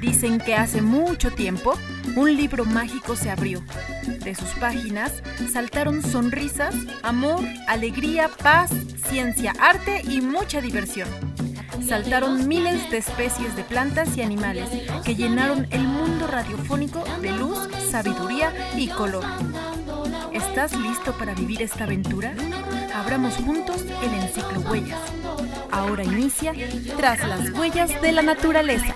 Dicen que hace mucho tiempo un libro mágico se abrió. De sus páginas saltaron sonrisas, amor, alegría, paz, ciencia, arte y mucha diversión. Saltaron miles de especies de plantas y animales que llenaron el mundo radiofónico de luz, sabiduría y color. ¿Estás listo para vivir esta aventura? Abramos juntos el enciclo Huellas. Ahora inicia Tras las huellas de la naturaleza.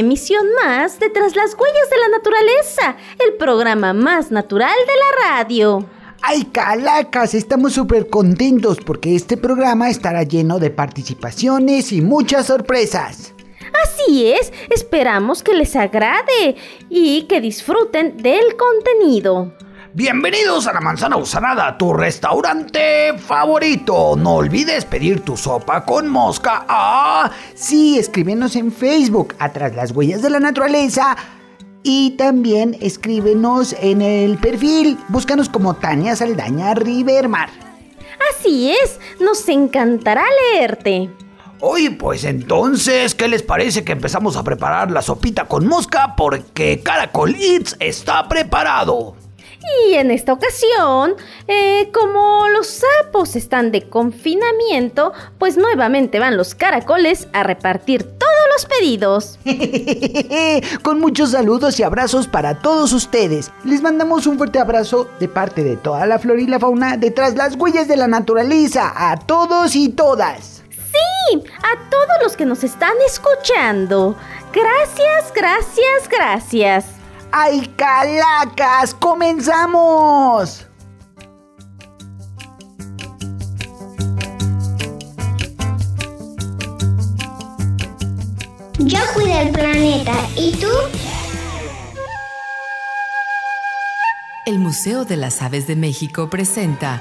Emisión más de Tras las Huellas de la Naturaleza, el programa más natural de la radio. ¡Ay, calacas! Estamos súper contentos porque este programa estará lleno de participaciones y muchas sorpresas. Así es, esperamos que les agrade y que disfruten del contenido. Bienvenidos a la Manzana Usanada, tu restaurante favorito. No olvides pedir tu sopa con mosca. ¡Ah! Sí, escríbenos en Facebook, atrás las huellas de la naturaleza. Y también escríbenos en el perfil. Búscanos como Tania Saldaña Rivermar. Así es, nos encantará leerte. Oye, pues entonces, ¿qué les parece que empezamos a preparar la sopita con mosca? Porque Caracol Eats está preparado. Y en esta ocasión, eh, como los sapos están de confinamiento, pues nuevamente van los caracoles a repartir todos los pedidos. Con muchos saludos y abrazos para todos ustedes. Les mandamos un fuerte abrazo de parte de toda la flora y la fauna detrás las huellas de la naturaleza. A todos y todas. Sí, a todos los que nos están escuchando. Gracias, gracias, gracias. ¡Ay, calacas! ¡Comenzamos! Yo cuido el planeta. ¿Y tú? El Museo de las Aves de México presenta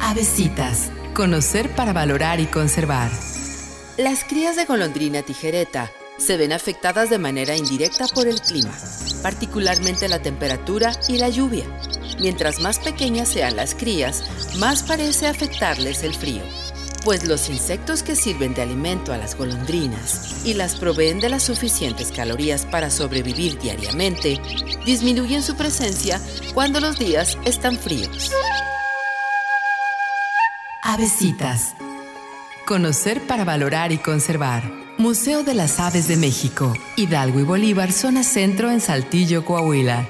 Avesitas. Conocer para valorar y conservar. Las crías de golondrina tijereta se ven afectadas de manera indirecta por el clima, particularmente la temperatura y la lluvia. Mientras más pequeñas sean las crías, más parece afectarles el frío, pues los insectos que sirven de alimento a las golondrinas y las proveen de las suficientes calorías para sobrevivir diariamente, disminuyen su presencia cuando los días están fríos. Avesitas. Conocer para valorar y conservar. Museo de las Aves de México, Hidalgo y Bolívar, zona centro en Saltillo, Coahuila.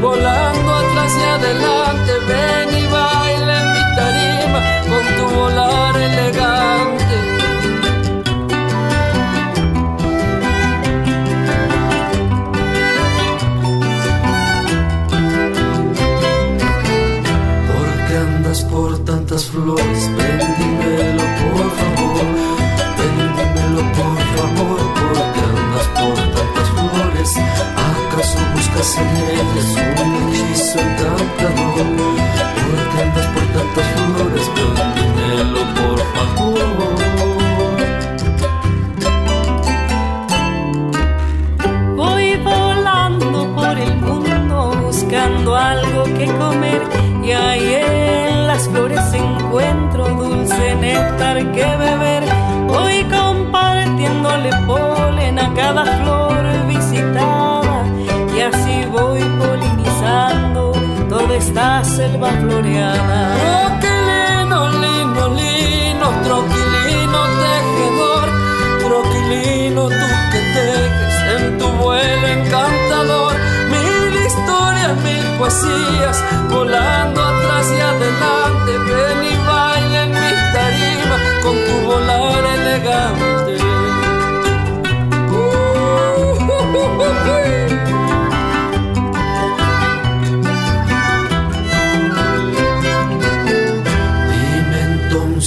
volando atrás y adelante, ven y baila en mi tarima con tu volar elegante. Porque andas por tantas flores sempre pessoa.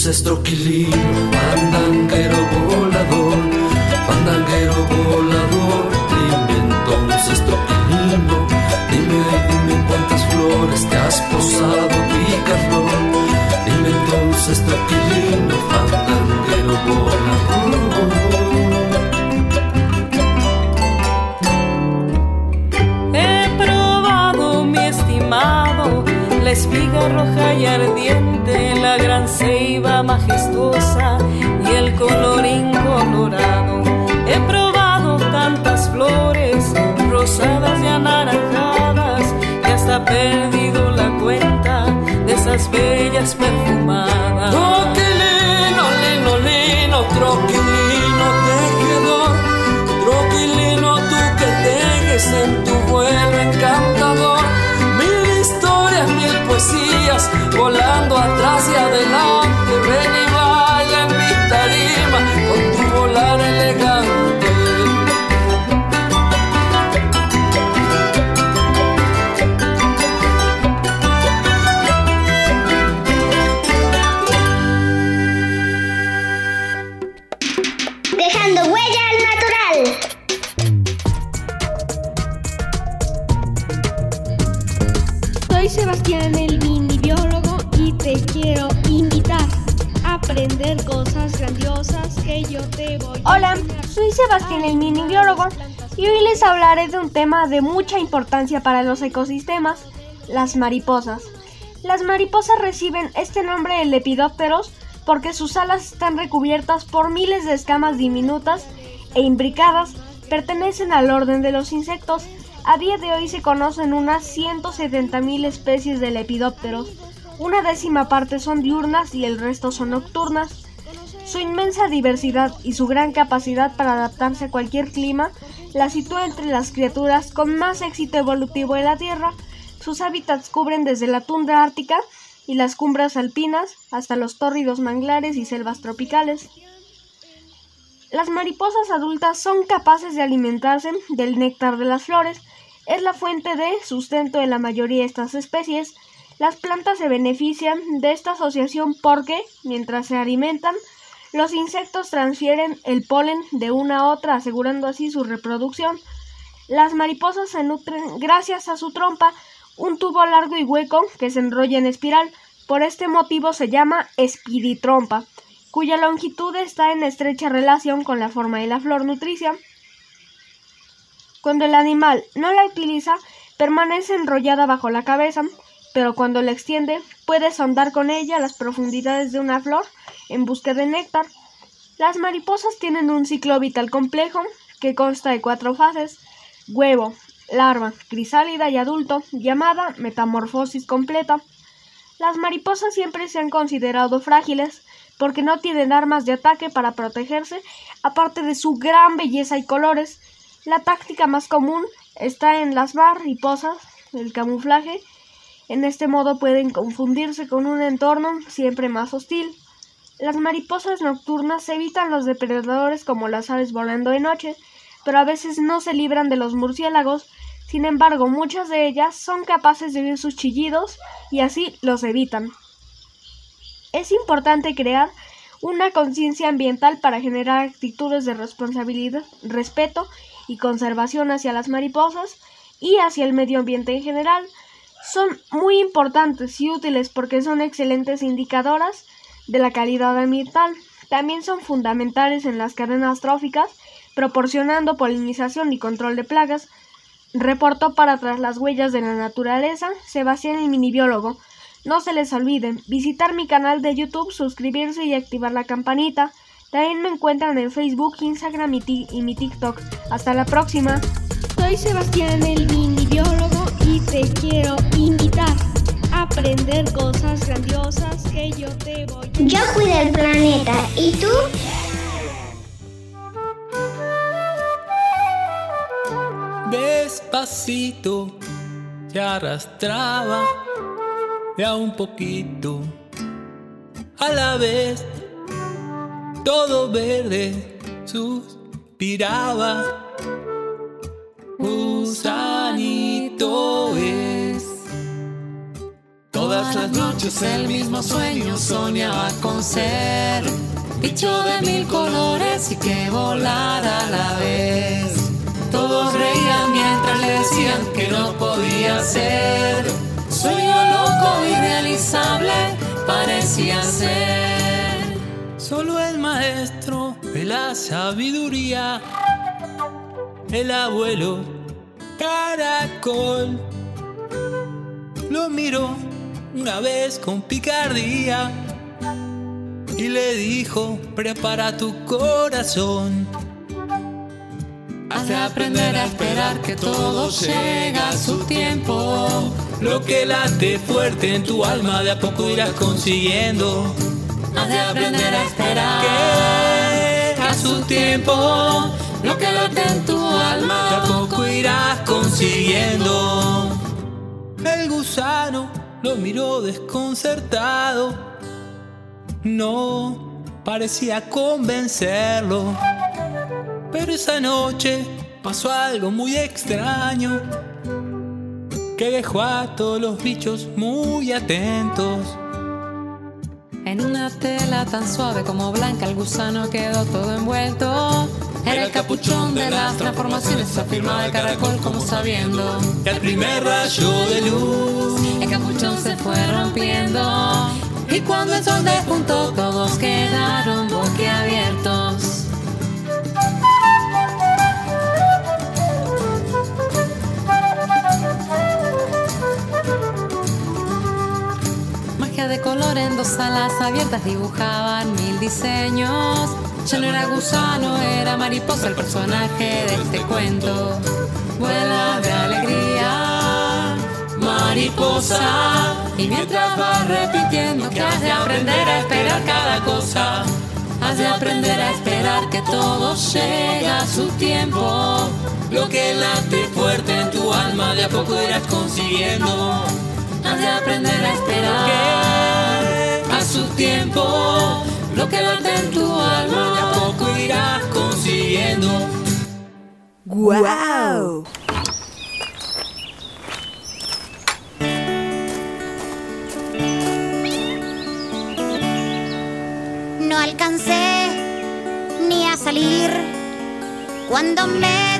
Entonces, troquilino, Christmas. De mucha importancia para los ecosistemas, las mariposas. Las mariposas reciben este nombre de lepidópteros porque sus alas están recubiertas por miles de escamas diminutas e imbricadas, pertenecen al orden de los insectos. A día de hoy se conocen unas 170.000 especies de lepidópteros. Una décima parte son diurnas y el resto son nocturnas. Su inmensa diversidad y su gran capacidad para adaptarse a cualquier clima la sitúa entre las criaturas con más éxito evolutivo de la Tierra. Sus hábitats cubren desde la tundra ártica y las cumbres alpinas hasta los tórridos manglares y selvas tropicales. Las mariposas adultas son capaces de alimentarse del néctar de las flores. Es la fuente de sustento de la mayoría de estas especies. Las plantas se benefician de esta asociación porque, mientras se alimentan, los insectos transfieren el polen de una a otra, asegurando así su reproducción. Las mariposas se nutren gracias a su trompa, un tubo largo y hueco que se enrolla en espiral. Por este motivo se llama espiritrompa, cuya longitud está en estrecha relación con la forma de la flor nutricia. Cuando el animal no la utiliza, permanece enrollada bajo la cabeza, pero cuando la extiende, puede sondar con ella las profundidades de una flor en busca de néctar. Las mariposas tienen un ciclo vital complejo que consta de cuatro fases: huevo, larva, crisálida y adulto, llamada metamorfosis completa. Las mariposas siempre se han considerado frágiles porque no tienen armas de ataque para protegerse, aparte de su gran belleza y colores. La táctica más común está en las mariposas, el camuflaje. En este modo pueden confundirse con un entorno siempre más hostil. Las mariposas nocturnas evitan los depredadores como las aves volando de noche, pero a veces no se libran de los murciélagos. Sin embargo, muchas de ellas son capaces de oír sus chillidos y así los evitan. Es importante crear una conciencia ambiental para generar actitudes de responsabilidad, respeto y conservación hacia las mariposas y hacia el medio ambiente en general. Son muy importantes y útiles porque son excelentes indicadoras de la calidad ambiental. También son fundamentales en las cadenas tróficas, proporcionando polinización y control de plagas. Reportó para Tras las Huellas de la Naturaleza, Sebastián el Minibiólogo. No se les olviden visitar mi canal de YouTube, suscribirse y activar la campanita. También me encuentran en Facebook, Instagram y, y mi TikTok. Hasta la próxima. Soy Sebastián el mini y te quiero invitar a aprender cosas grandiosas que yo te voy a Yo cuido el planeta. ¿Y tú? Despacito, te arrastraba de a un poquito a la vez. Todo verde suspiraba. Gusanito es. Todas las noches el mismo sueño soñaba con ser bicho de mil colores y que volara a la vez. Todos reían mientras le decían que no podía ser. Sueño loco, irrealizable, parecía ser. Solo el maestro de la sabiduría, el abuelo caracol, lo miró una vez con picardía y le dijo, prepara tu corazón. Has de aprender a esperar que todo llega a su tiempo. Lo que late fuerte en tu alma de a poco irás consiguiendo. Has de aprender a esperar que a su tiempo. Lo que late en tu alma de a poco irás consiguiendo. El gusano lo miró desconcertado. No parecía convencerlo. Pero esa noche pasó algo muy extraño que dejó a todos los bichos muy atentos. En una tela tan suave como blanca el gusano quedó todo envuelto. Era el capuchón de las transformaciones, afirmaba el caracol como sabiendo que al primer rayo de luz el capuchón se fue rompiendo. Y cuando el sol despuntó todos quedaron boquiabiertos. Magia de color en dos alas abiertas dibujaban mil diseños. Ya no era gusano, era mariposa el personaje de este cuento. Vuela de alegría, mariposa. Y mientras vas repitiendo que has de aprender a esperar cada cosa, has de aprender a esperar que todo llega a su tiempo. Lo que late fuerte en tu alma de a poco irás consiguiendo. Has de aprender a esperar a su tiempo. Lo que late en tu alma de a poco irás consiguiendo. ¡Guau! No alcancé ni a salir cuando me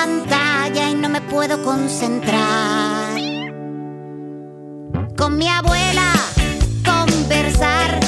pantalla y no me puedo concentrar. Con mi abuela conversar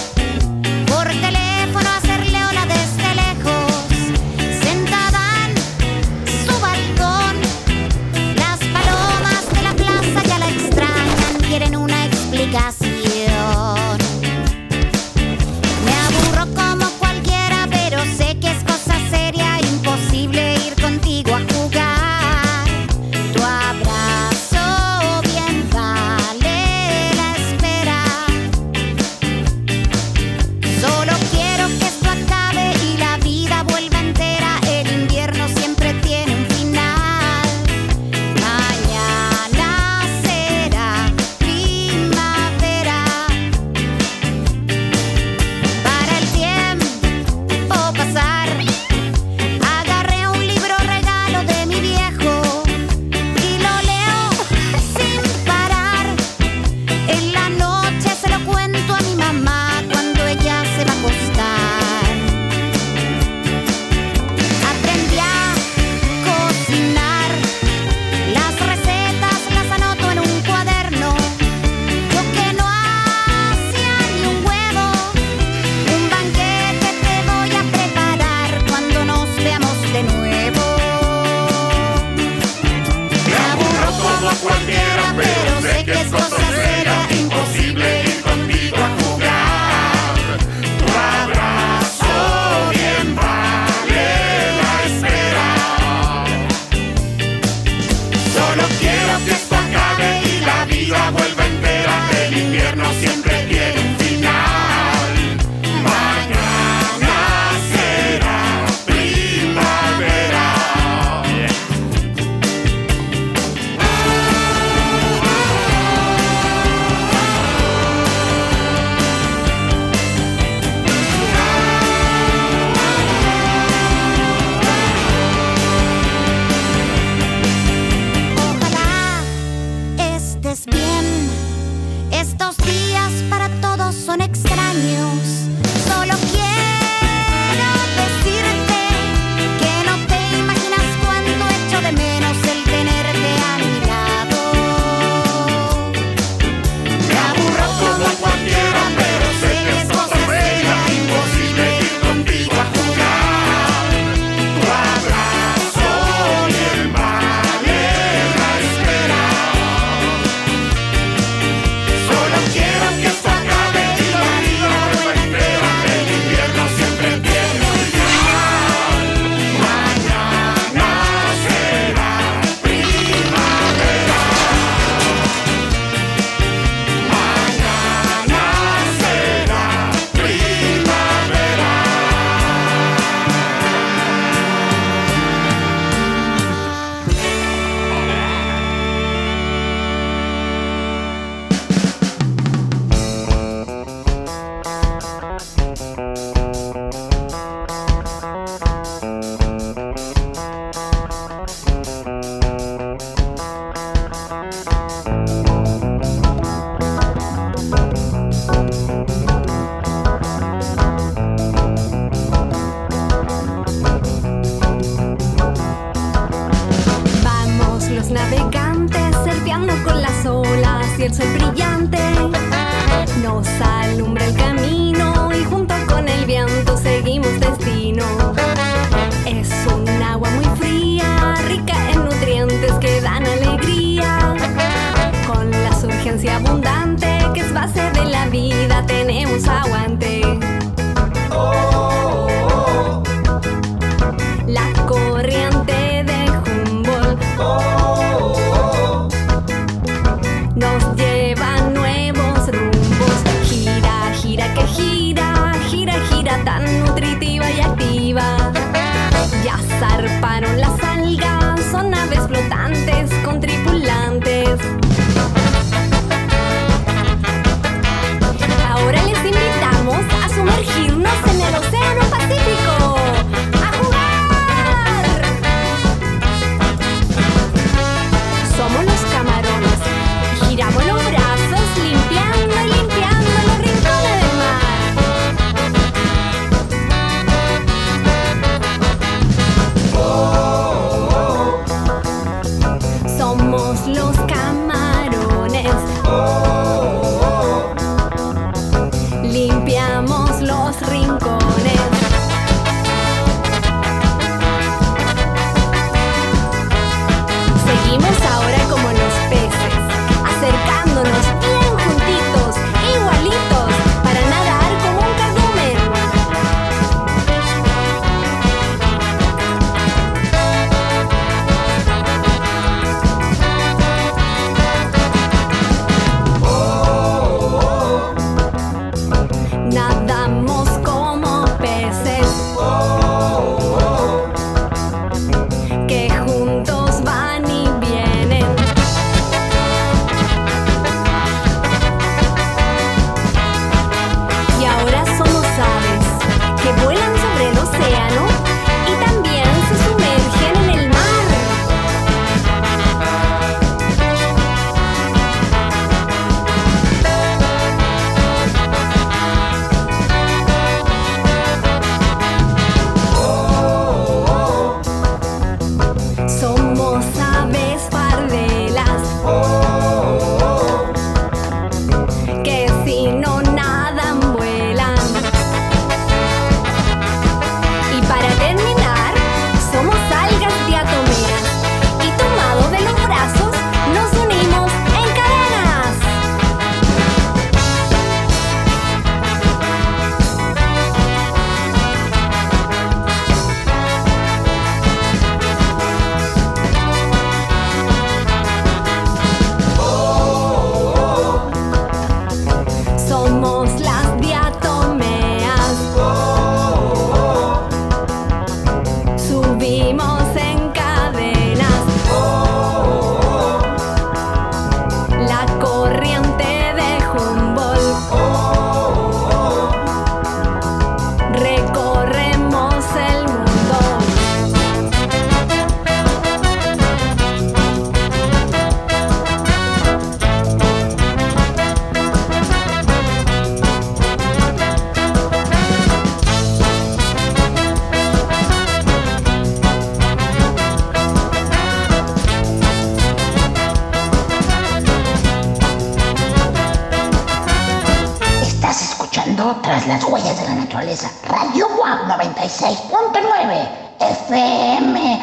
Tras las huellas de la naturaleza. Radio WAP 96.9 FM.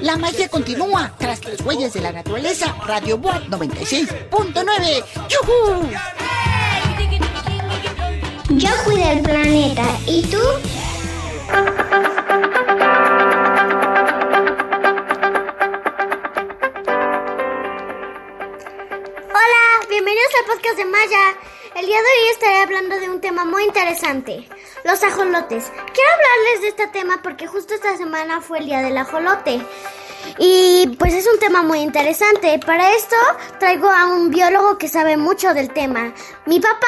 La magia continúa tras las huellas de la naturaleza. Radio Boat 96.9. ¡Yujú! Yo cuidé el planeta. ¿Y tú? Hola, bienvenidos al podcast de Maya. El día de hoy estaré hablando de un tema muy interesante, los ajolotes. Quiero hablarles de este tema porque justo esta semana fue el día del ajolote. Y pues es un tema muy interesante. Para esto traigo a un biólogo que sabe mucho del tema. ¡Mi papá!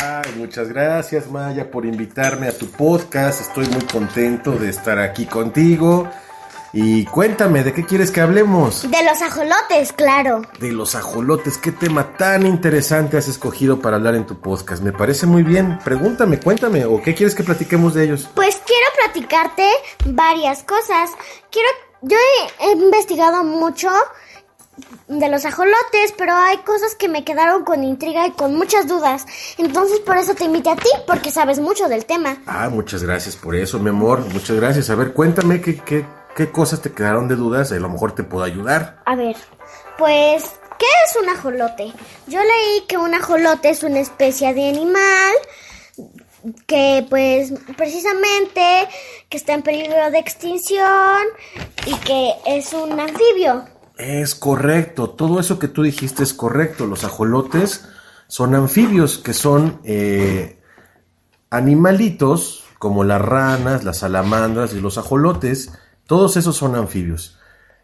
Ay, muchas gracias Maya por invitarme a tu podcast. Estoy muy contento de estar aquí contigo. Y cuéntame, ¿de qué quieres que hablemos? De los ajolotes, claro. De los ajolotes, qué tema tan interesante has escogido para hablar en tu podcast. Me parece muy bien. Pregúntame, cuéntame, ¿o qué quieres que platiquemos de ellos? Pues quiero platicarte varias cosas. Quiero, yo he, investigado mucho de los ajolotes, pero hay cosas que me quedaron con intriga y con muchas dudas. Entonces por eso te invité a ti, porque sabes mucho del tema. Ah, muchas gracias por eso, mi amor. Muchas gracias. A ver, cuéntame qué, qué, qué cosas te quedaron de dudas. A lo mejor te puedo ayudar. A ver, pues, ¿qué es un ajolote? Yo leí que un ajolote es una especie de animal que pues precisamente que está en peligro de extinción y que es un anfibio. Es correcto, todo eso que tú dijiste es correcto. Los ajolotes son anfibios, que son eh, animalitos como las ranas, las salamandras y los ajolotes. Todos esos son anfibios.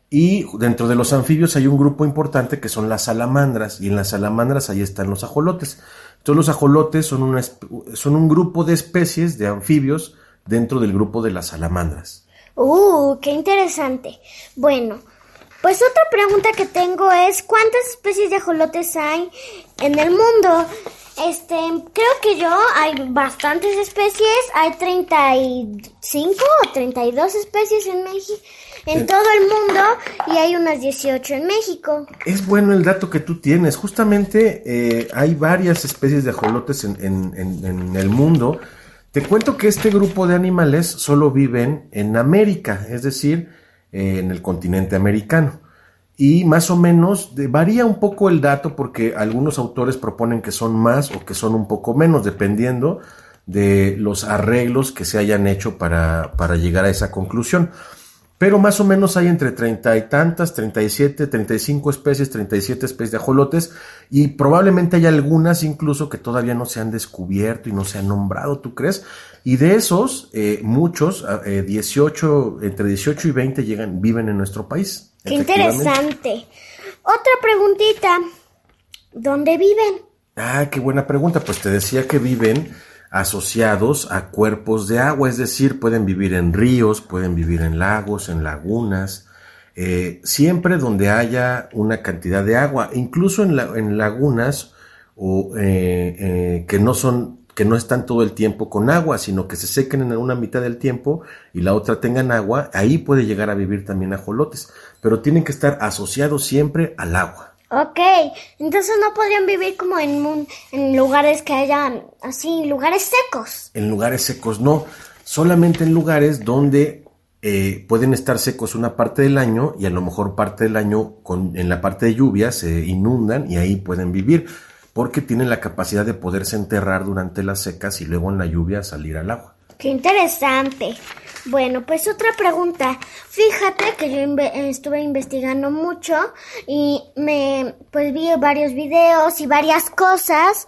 Y dentro de los anfibios hay un grupo importante que son las salamandras, y en las salamandras ahí están los ajolotes. Entonces los ajolotes son, una, son un grupo de especies de anfibios dentro del grupo de las salamandras. Uh, qué interesante. Bueno, pues otra pregunta que tengo es ¿cuántas especies de ajolotes hay en el mundo? Este, creo que yo hay bastantes especies, hay 35 o 32 especies en México, en Eh. todo el mundo y hay unas 18 en México. Es bueno el dato que tú tienes. Justamente eh, hay varias especies de ajolotes en, en- en- en el mundo. Te cuento que este grupo de animales solo viven en América, es decir, en el continente americano. Y más o menos varía un poco el dato porque algunos autores proponen que son más o que son un poco menos, dependiendo de los arreglos que se hayan hecho para, para llegar a esa conclusión. Pero más o menos hay entre treinta y tantas, 37, 35 especies, 37 especies de ajolotes y probablemente hay algunas incluso que todavía no se han descubierto y no se han nombrado, ¿tú crees? Y de esos, eh, muchos, eh, 18, entre 18 y 20 llegan, viven en nuestro país. Qué interesante. Otra preguntita. ¿Dónde viven? Ah, qué buena pregunta. Pues te decía que viven asociados a cuerpos de agua, es decir, pueden vivir en ríos, pueden vivir en lagos, en lagunas, eh, siempre donde haya una cantidad de agua, incluso en, la- en lagunas o, eh, eh, que no son que no están todo el tiempo con agua, sino que se sequen en una mitad del tiempo y la otra tengan agua, ahí puede llegar a vivir también ajolotes, pero tienen que estar asociados siempre al agua. Ok, entonces no podrían vivir como en, un- en lugares que hayan así, lugares secos. En lugares secos no, solamente en lugares donde eh, pueden estar secos una parte del año y a lo mejor parte del año con, en la parte de lluvia se inundan y ahí pueden vivir porque tienen la capacidad de poderse enterrar durante las secas y luego en la lluvia salir al agua. Qué interesante. Bueno, pues otra pregunta. Fíjate que yo estuve investigando mucho y me pues vi varios videos y varias cosas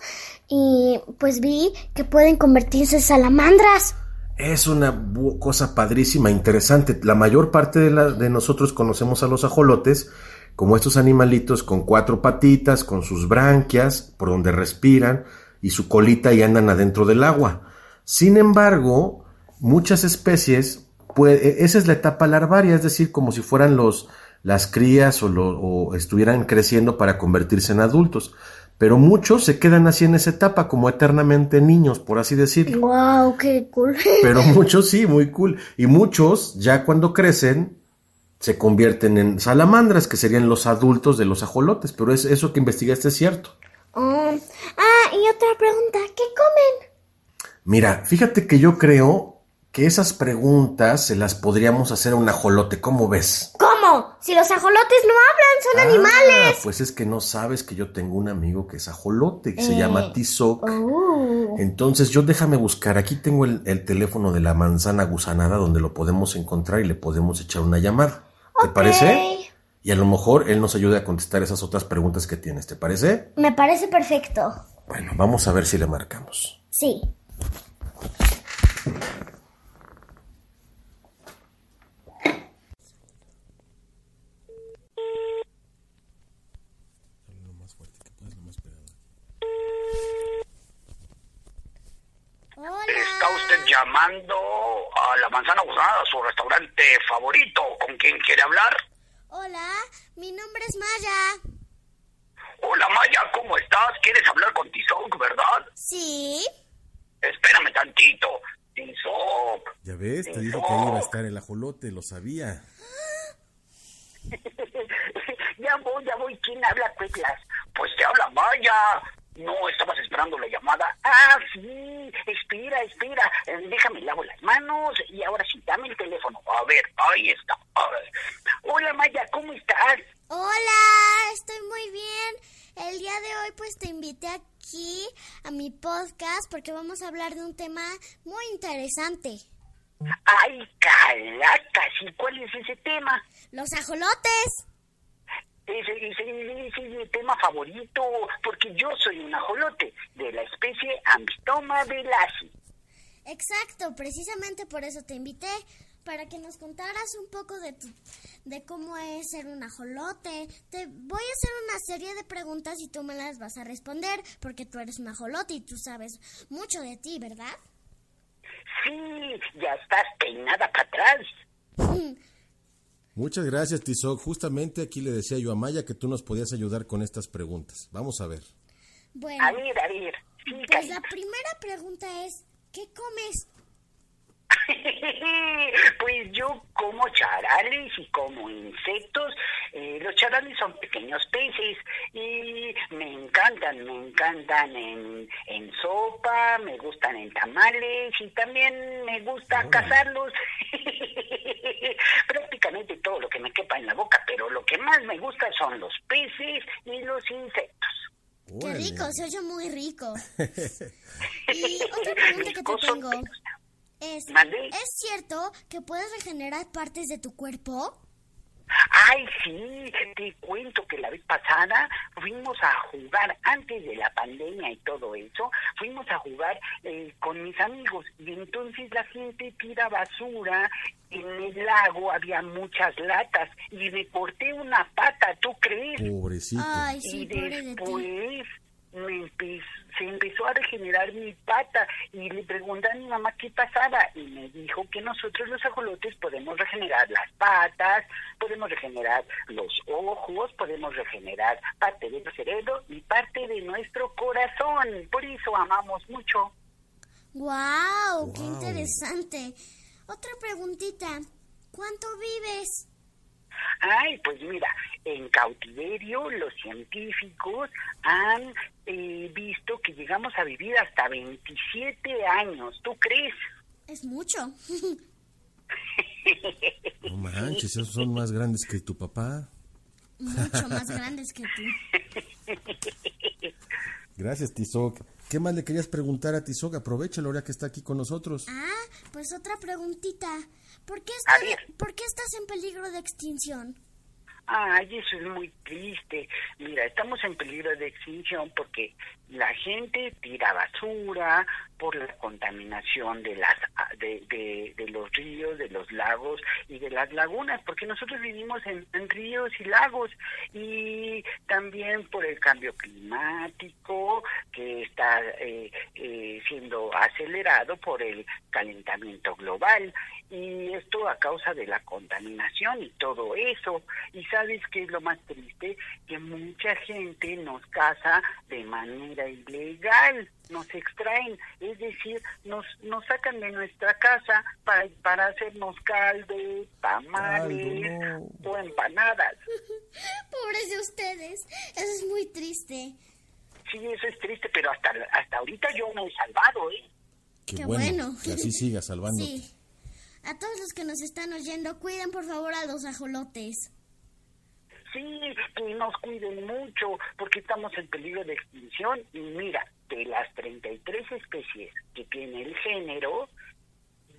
y pues vi que pueden convertirse en salamandras. Es una cosa padrísima, interesante. La mayor parte de, de nosotros conocemos a los ajolotes como estos animalitos con cuatro patitas, con sus branquias, por donde respiran, y su colita y andan adentro del agua. Sin embargo, muchas especies, puede- esa es la etapa larvaria, es decir, como si fueran los, las crías o, lo- o estuvieran creciendo para convertirse en adultos. Pero muchos se quedan así en esa etapa, como eternamente niños, por así decirlo. Wow, qué cool. Pero muchos sí, muy cool. Y muchos, ya cuando crecen, se convierten en salamandras, que serían los adultos de los ajolotes. Pero es, eso que investigaste es cierto. Oh, ah, y otra pregunta, ¿qué comen? Mira, fíjate que yo creo que esas preguntas se las podríamos hacer a un ajolote. ¿Cómo ves? ¿Cómo? Si los ajolotes no hablan, son Ah, animales. pues es que no sabes que yo tengo un amigo que es ajolote, que se Eh. llama Tizoc. Oh. Entonces yo déjame buscar, aquí tengo el, el teléfono de la manzana gusanada donde lo podemos encontrar y le podemos echar una llamada. ¿Te parece? Y a lo mejor él nos ayuda a contestar esas otras preguntas que tienes, ¿te parece? Me parece perfecto. Bueno, vamos a ver si le marcamos. Sí. Está usted llamando a La Manzana Gozada, su restaurante favorito. ¿Con quién quiere hablar? Hola, mi nombre es Maya. Hola Maya, ¿cómo estás? ¿Quieres hablar con Tizoc, verdad? Sí. Espérame tantito. Tizoc. Ya ves, te dijo que ahí iba a estar el ajolote, lo sabía. ya voy, ya voy. ¿Quién habla, Cueclas? Pues te habla Maya. No, estabas esperando la llamada. Ah, sí. Espera, espera. Eh, déjame lavo las manos y ahora sí, dame el teléfono. A ver, ahí está. A ver. Hola Maya, ¿cómo estás? Hola, estoy muy bien. El día de hoy pues te invité aquí a mi podcast porque vamos a hablar de un tema muy interesante. Ay, calacas. ¿Y cuál es ese tema? Los ajolotes. Ese, ese, ese es mi tema favorito, porque yo soy un ajolote de la especie Ambistoma velasi. Exacto, precisamente por eso te invité, para que nos contaras un poco de, tu, de cómo es ser un ajolote. Te voy a hacer una serie de preguntas y tú me las vas a responder, porque tú eres un ajolote y tú sabes mucho de ti, ¿verdad? Sí, ya estás peinada para atrás. Muchas gracias, Tizoc. Justamente aquí le decía yo a Maya que tú nos podías ayudar con estas preguntas. Vamos a ver. Bueno, A ver, a ver. Sí, pues la primera pregunta es, ¿qué comes? pues yo como charales y como insectos. Eh, los charales son pequeños peces y me encantan, me encantan en, en sopa, me gustan en tamales y también me gusta cazarlos. Prácticamente todo lo que me quepa en la boca, pero lo que más me gusta son los peces y los insectos. Qué rico, se oye muy rico. y otra pregunta que te tengo es, ¿es cierto que puedes regenerar partes de tu cuerpo? Ay, sí, te cuento que la vez pasada fuimos a jugar, antes de la pandemia y todo eso, fuimos a jugar eh, con mis amigos y entonces la gente tira basura, en el lago había muchas latas y me corté una pata, ¿tú crees? Pobrecito. Ay, sí, y pobre de ti. Me empe- se empezó a regenerar mi pata y le pregunté a mi mamá qué pasaba y me dijo que nosotros los ajolotes podemos regenerar las patas, podemos regenerar los ojos, podemos regenerar parte del cerebro y parte de nuestro corazón. Por eso amamos mucho. ¡Wow! ¡Qué interesante! Otra preguntita. ¿Cuánto vives? Ay, pues mira, en cautiverio los científicos han eh, visto que llegamos a vivir hasta 27 años. ¿Tú crees? Es mucho. No manches, esos son más grandes que tu papá. Mucho más grandes que tú. Gracias, Tizoc. ¿Qué más le querías preguntar a Tizoc? Aprovechalo ahora que está aquí con nosotros. Ah, pues otra preguntita. ¿Por qué, está- ver. ¿por qué estás en peligro de extinción? Ay, eso es muy triste. Mira, estamos en peligro de extinción porque la gente tira basura por la contaminación de las de, de, de los ríos, de los lagos y de las lagunas, porque nosotros vivimos en, en ríos y lagos y también por el cambio climático que está eh, eh, siendo acelerado por el calentamiento global y esto a causa de la contaminación y todo eso. Y sabes qué es lo más triste? Que mucha gente nos caza de manera ilegal, nos extraen, es decir, nos, nos sacan de nuestra casa para, para hacernos caldos, tamales o empanadas. Pobres de ustedes. Eso es muy triste. Sí, eso es triste, pero hasta, hasta ahorita yo me he salvado, ¿eh? Qué, Qué bueno, bueno. que así siga salvándote. Sí. A todos los que nos están oyendo, cuiden por favor a los ajolotes. Sí, que nos cuiden mucho porque estamos en peligro de extinción. Y mira, de las 33 especies que tiene el género,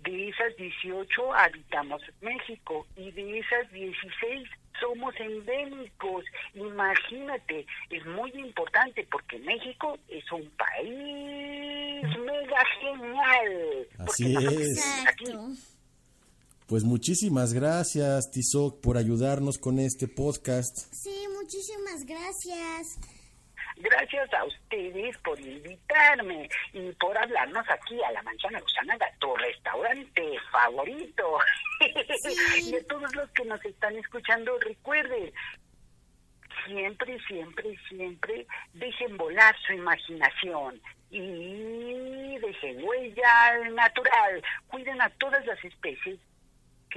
de esas 18 habitamos México y de esas 16 somos endémicos. Imagínate, es muy importante porque México es un país mega genial. Así es. aquí. Pues muchísimas gracias, Tizoc, por ayudarnos con este podcast. Sí, muchísimas gracias. Gracias a ustedes por invitarme y por hablarnos aquí a la Manzana Gusana, tu restaurante favorito. y a todos los que nos están escuchando, recuerden, siempre, siempre, siempre dejen volar su imaginación y dejen huella natural. Cuiden a todas las especies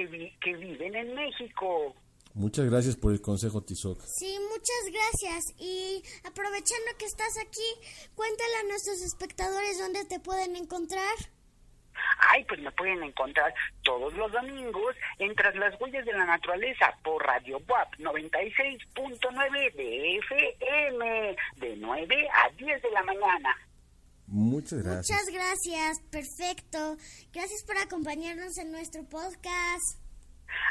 que, vi- que viven en México. Muchas gracias por el consejo, Tizoc. Sí, muchas gracias. Y aprovechando que estás aquí, cuéntale a nuestros espectadores dónde te pueden encontrar. Ay, pues me pueden encontrar todos los domingos en Tras las Huellas de la Naturaleza por Radio WAP 96.9 de FM, de 9 a 10 de la mañana. Muchas gracias. Muchas gracias, perfecto. Gracias por acompañarnos en nuestro podcast.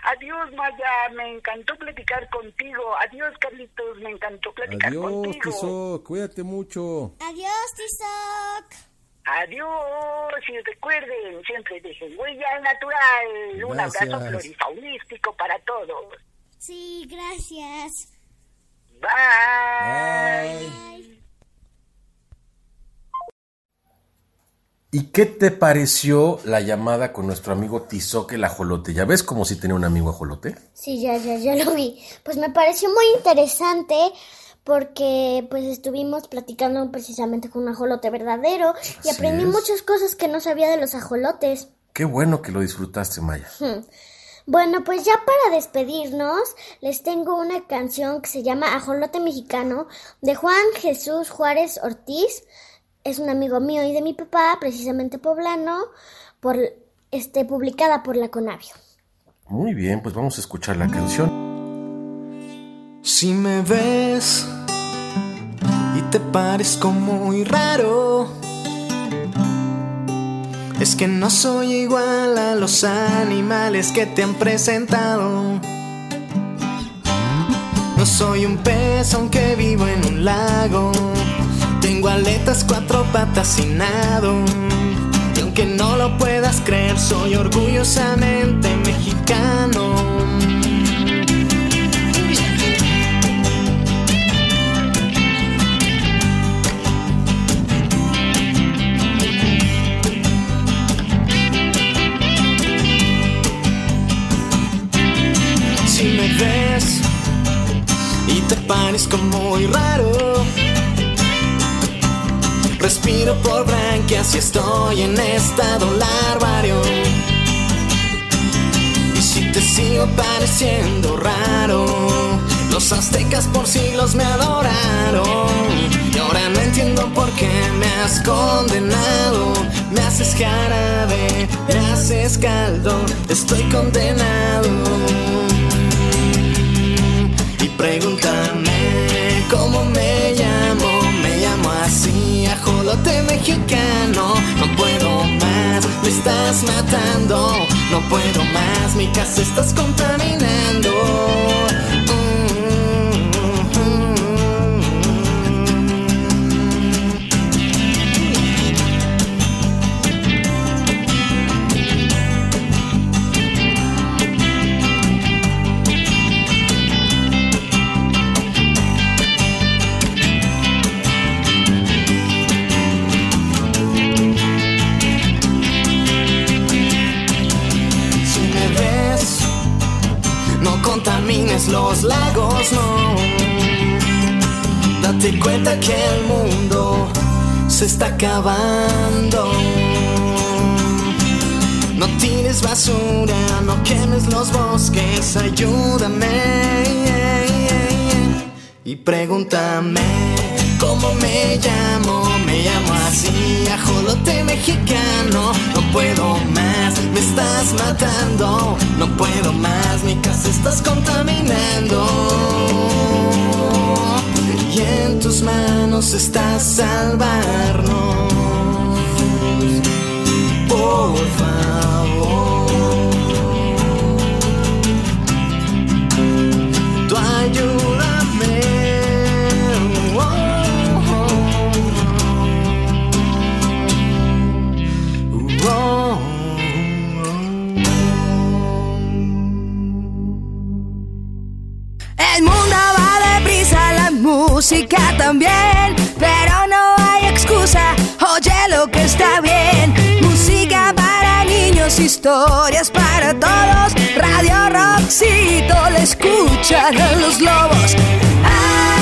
Adiós, Maya, me encantó platicar contigo. Adiós, Carlitos, me encantó platicar Adiós, contigo. Tizoc. Cuídate mucho. Adiós, Tizoc. Adiós, y recuerden, siempre dejen huella natural. Un abrazo florifaunístico para todos. Sí, gracias. Bye. ¿Y qué te pareció la llamada con nuestro amigo Tizoc el ajolote? ¿Ya ves como si tenía un amigo ajolote? Sí, ya, ya, ya lo vi. Pues me pareció muy interesante porque pues estuvimos platicando precisamente con un ajolote verdadero y aprendí es. muchas cosas que no sabía de los ajolotes. Qué bueno que lo disfrutaste, Maya. Hmm. Bueno, pues ya para despedirnos, les tengo una canción que se llama Ajolote Mexicano de Juan Jesús Juárez Ortiz. Es un amigo mío y de mi papá, precisamente poblano, por, este, publicada por la Conavio. Muy bien, pues vamos a escuchar la canción. Si me ves y te parezco muy raro, es que no soy igual a los animales que te han presentado. No soy un pez aunque vivo en un lago. Tengo cuatro patas y nado. Y aunque no lo puedas creer, soy orgullosamente mexicano. Respiro por branquias y estoy en estado larvario. Y si te sigo pareciendo raro, los aztecas por siglos me adoraron. Y ahora no entiendo por qué me has condenado. Me haces jarabe, me haces caldo, estoy condenado. Y pregúntame cómo me llamo así, ajolote mexicano. No puedo más, me estás matando, no puedo más, mi casa estás contaminando. Date cuenta que el mundo se está acabando. No tires basura, no quemes los bosques, ayúdame. Y pregúntame cómo me llamo, me llamo así, ajolote mexicano. No puedo más, me estás matando, no puedo más, mi casa estás contaminando. Y en tus manos está salvarnos. Por favor. Música también, pero no hay excusa, oye lo que está bien. Música para niños, historias para todos. Radio Roxito le escuchan a los lobos. Ah,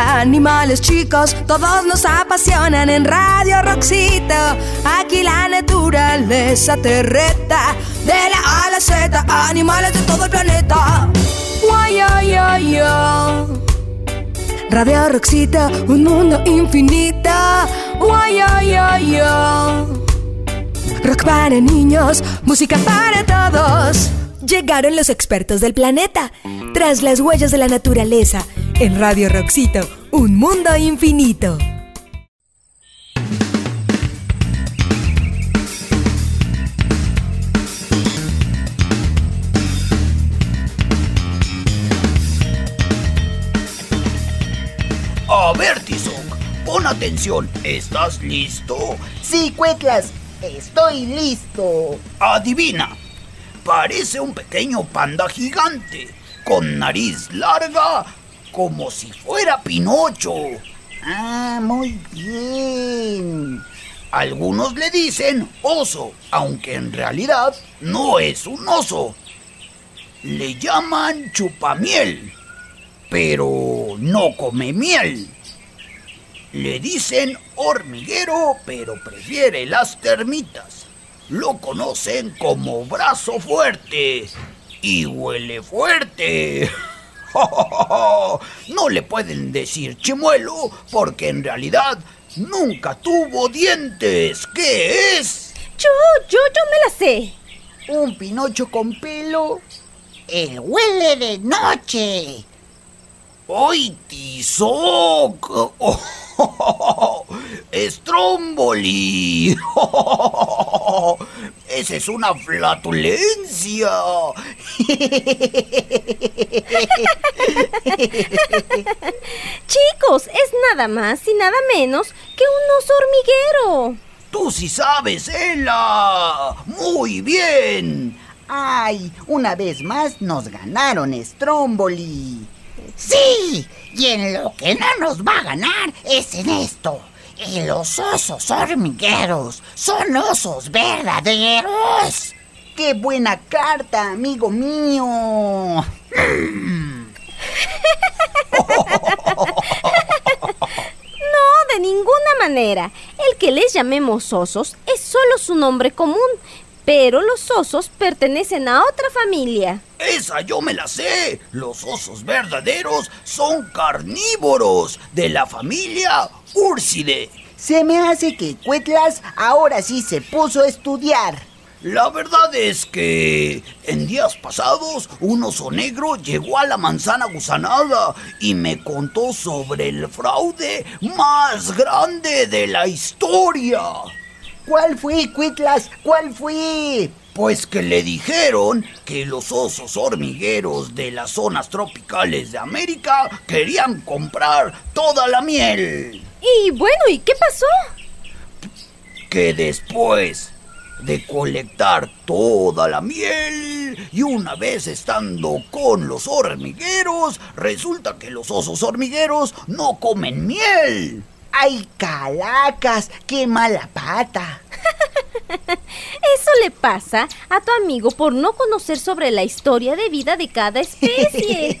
animales chicos, todos nos apasionan en Radio Roxito. Aquí la naturaleza te reta, de la A la Z, animales de todo el planeta. Radio Roxito, un mundo infinito. Rock para niños, música para todos. Llegaron los expertos del planeta, tras las huellas de la naturaleza, en Radio Roxito, un mundo infinito. A ver, Tizoc, pon atención. ¿Estás listo? Sí, Cuetlas, estoy listo. Adivina. Parece un pequeño panda gigante, con nariz larga, como si fuera Pinocho. Ah, muy bien. Algunos le dicen oso, aunque en realidad no es un oso. Le llaman chupamiel, pero no come miel. Le dicen hormiguero, pero prefiere las termitas. Lo conocen como brazo fuerte y huele fuerte. No le pueden decir chimuelo porque en realidad nunca tuvo dientes. ¿Qué es? Yo, yo, yo me la sé. Un pinocho con pelo. El huele de noche. ¡Ay, Tizoc! ¡Stromboli! ¡Esa es una flatulencia! Chicos, es nada más y nada menos que un oso hormiguero. ¡Tú sí sabes, Ella! ¡Muy bien! Ay, una vez más nos ganaron Stromboli. Sí, y en lo que no nos va a ganar es en esto. En los osos hormigueros son osos verdaderos. ¡Qué buena carta, amigo mío! No, de ninguna manera. El que les llamemos osos es solo su nombre común, pero los osos pertenecen a otra familia. ¡Esa yo me la sé! Los osos verdaderos son carnívoros de la familia Urside. Se me hace que Cuetlas ahora sí se puso a estudiar. La verdad es que en días pasados un oso negro llegó a la manzana gusanada y me contó sobre el fraude más grande de la historia. ¿Cuál fue, Cuetlas? ¿Cuál fue? Pues que le dijeron que los osos hormigueros de las zonas tropicales de América querían comprar toda la miel. Y bueno, ¿y qué pasó? Que después de colectar toda la miel y una vez estando con los hormigueros, resulta que los osos hormigueros no comen miel. ¡Ay, calacas! ¡Qué mala pata! Eso le pasa a tu amigo por no conocer sobre la historia de vida de cada especie.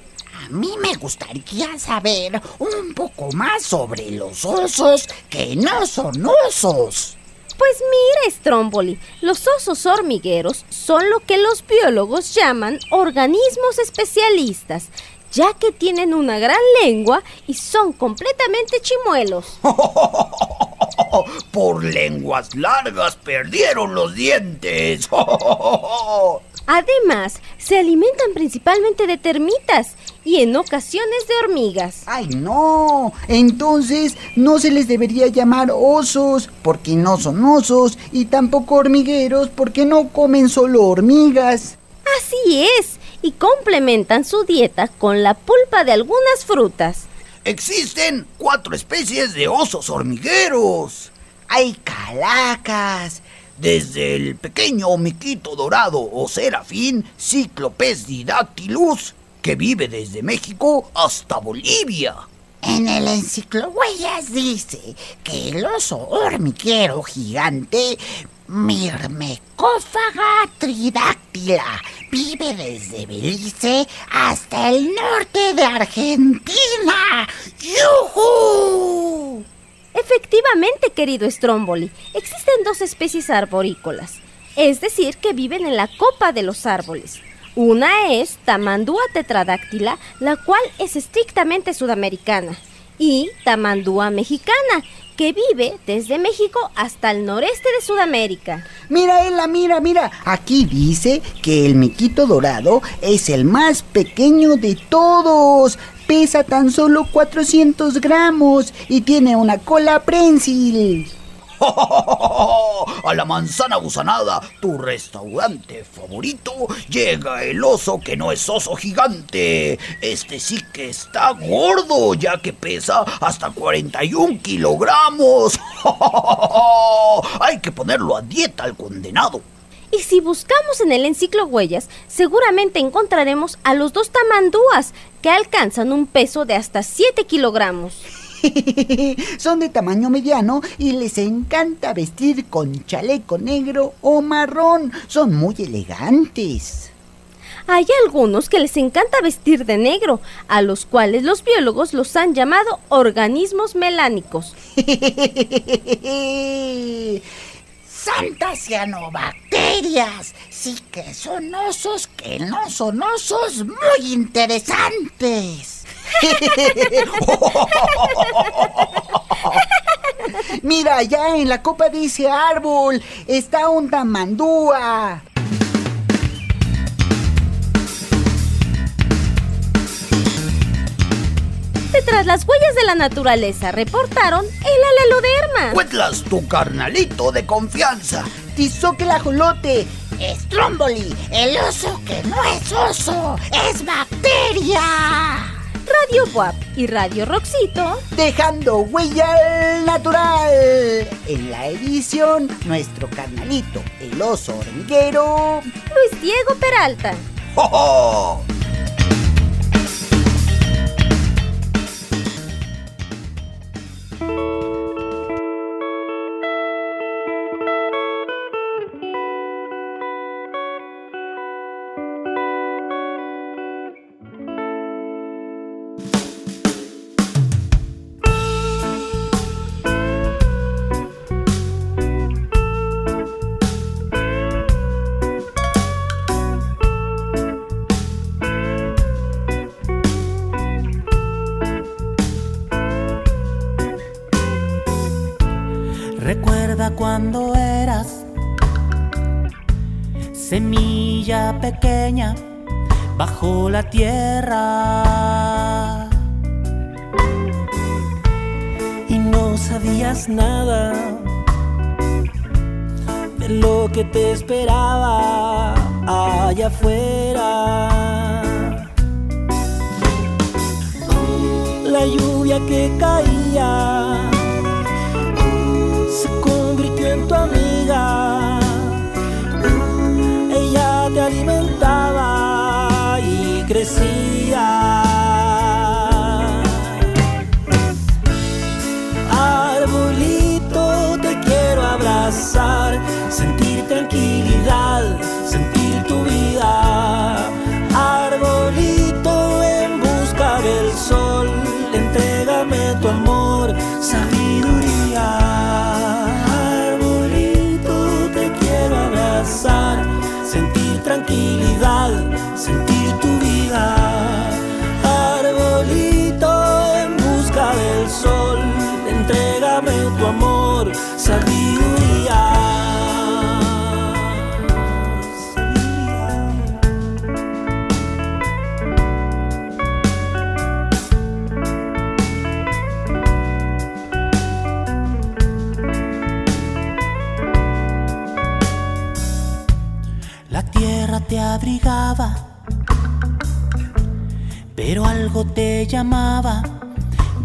A mí me gustaría saber un poco más sobre los osos que no son osos. Pues mira, Stromboli, los osos hormigueros son lo que los biólogos llaman organismos especialistas, ya que tienen una gran lengua y son completamente chimuelos. Por lenguas largas perdieron los dientes. Además, se alimentan principalmente de termitas y en ocasiones de hormigas. ¡Ay, no! Entonces no se les debería llamar osos porque no son osos y tampoco hormigueros porque no comen solo hormigas. Así es, y complementan su dieta con la pulpa de algunas frutas. Existen cuatro especies de osos hormigueros. Hay calacas, desde el pequeño miquito dorado o serafín Cyclopes didactylus, que vive desde México hasta Bolivia. En el enciclohuellas dice que el oso hormiguero gigante Mirmecófaga tridáctila vive desde Belice hasta el norte de Argentina. ¡Yujú! Efectivamente, querido Stromboli, existen dos especies arborícolas, es decir, que viven en la copa de los árboles. Una es Tamandúa tetradáctila, la cual es estrictamente sudamericana, y Tamandúa mexicana, que vive desde México hasta el noreste de Sudamérica. Mira, Ela, mira, mira. Aquí dice que el miquito dorado es el más pequeño de todos. Pesa tan solo 400 gramos y tiene una cola prensil. A la manzana gusanada, tu restaurante favorito, llega el oso que no es oso gigante. Este sí que está gordo, ya que pesa hasta 41 kilogramos. Hay que ponerlo a dieta al condenado. Y si buscamos en el enciclo huellas, seguramente encontraremos a los dos tamandúas, que alcanzan un peso de hasta 7 kilogramos. Son de tamaño mediano y les encanta vestir con chaleco negro o marrón. Son muy elegantes. Hay algunos que les encanta vestir de negro, a los cuales los biólogos los han llamado organismos melánicos. Santas Sí que son osos que no son osos muy interesantes. Mira, allá en la copa de ese árbol está un tamandúa. Tras las huellas de la naturaleza reportaron el aleloderma. Cuetlas, tu carnalito de confianza. Tizoque el ajolote. Stromboli, el oso que no es oso, es bacteria. Radio WAP y Radio Roxito. Dejando huella natural. En la edición, nuestro carnalito, el oso hormiguero. Luis Diego Peralta. ¡Oh, oh! Bajo la tierra y no sabías nada de lo que te esperaba allá afuera. La lluvia que caía abrigaba, pero algo te llamaba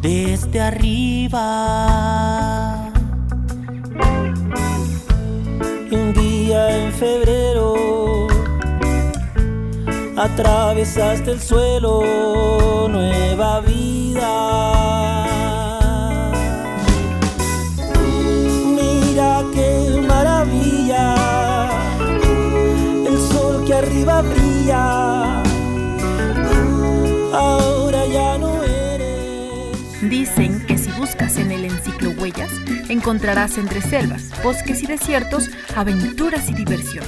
desde arriba. Un día en febrero atravesaste el suelo, nueva vida. Brilla, ahora ya no eres. Dicen que si buscas en el enciclo huellas, encontrarás entre selvas, bosques y desiertos aventuras y diversión.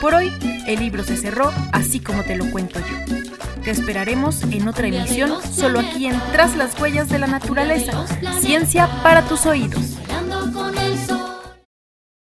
Por hoy, el libro se cerró así como te lo cuento yo. Te esperaremos en otra emisión, solo aquí en Tras las huellas de la naturaleza. Ciencia para tus oídos.